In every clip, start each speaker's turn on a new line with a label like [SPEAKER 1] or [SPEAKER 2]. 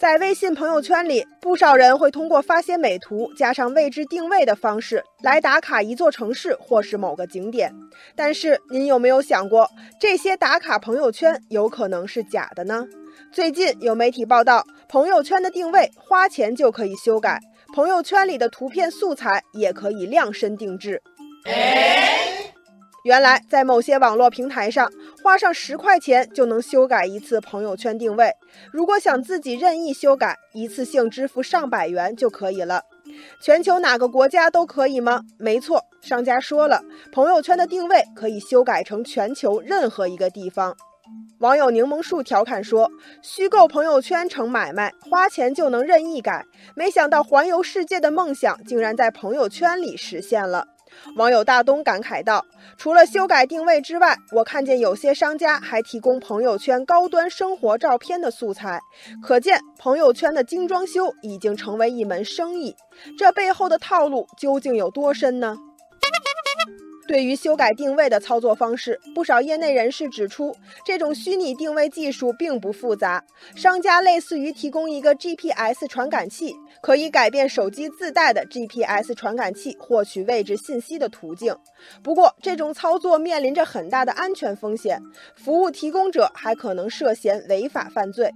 [SPEAKER 1] 在微信朋友圈里，不少人会通过发些美图加上位置定位的方式来打卡一座城市或是某个景点。但是，您有没有想过，这些打卡朋友圈有可能是假的呢？最近有媒体报道，朋友圈的定位花钱就可以修改，朋友圈里的图片素材也可以量身定制。原来，在某些网络平台上，花上十块钱就能修改一次朋友圈定位。如果想自己任意修改，一次性支付上百元就可以了。全球哪个国家都可以吗？没错，商家说了，朋友圈的定位可以修改成全球任何一个地方。网友柠檬树调侃说：“虚构朋友圈成买卖，花钱就能任意改。没想到环游世界的梦想竟然在朋友圈里实现了。”网友大东感慨道：“除了修改定位之外，我看见有些商家还提供朋友圈高端生活照片的素材，可见朋友圈的精装修已经成为一门生意。这背后的套路究竟有多深呢？”对于修改定位的操作方式，不少业内人士指出，这种虚拟定位技术并不复杂，商家类似于提供一个 GPS 传感器，可以改变手机自带的 GPS 传感器获取位置信息的途径。不过，这种操作面临着很大的安全风险，服务提供者还可能涉嫌违法犯罪。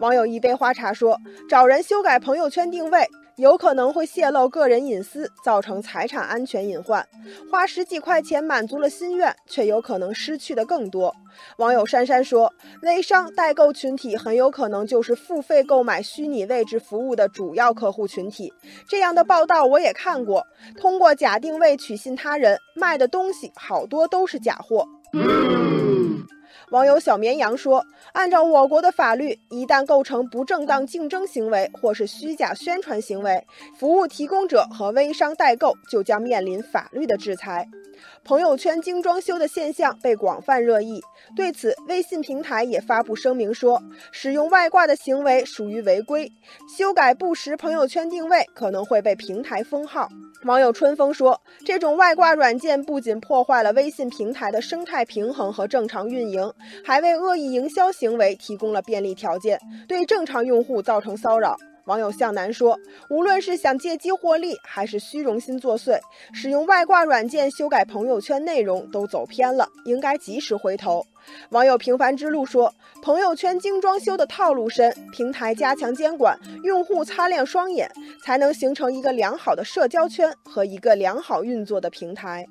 [SPEAKER 1] 网友一杯花茶说：“找人修改朋友圈定位。”有可能会泄露个人隐私，造成财产安全隐患。花十几块钱满足了心愿，却有可能失去的更多。网友珊珊说：“微商代购群体很有可能就是付费购买虚拟位置服务的主要客户群体。”这样的报道我也看过，通过假定位取信他人，卖的东西好多都是假货。网友小绵羊说：“按照我国的法律，一旦构成不正当竞争行为或是虚假宣传行为，服务提供者和微商代购就将面临法律的制裁。”朋友圈精装修的现象被广泛热议，对此，微信平台也发布声明说，使用外挂的行为属于违规，修改不实朋友圈定位可能会被平台封号。网友春风说，这种外挂软件不仅破坏了微信平台的生态平衡和正常运营，还为恶意营销行为提供了便利条件，对正常用户造成骚扰。网友向南说：“无论是想借机获利，还是虚荣心作祟，使用外挂软件修改朋友圈内容都走偏了，应该及时回头。”网友平凡之路说：“朋友圈精装修的套路深，平台加强监管，用户擦亮双眼，才能形成一个良好的社交圈和一个良好运作的平台。”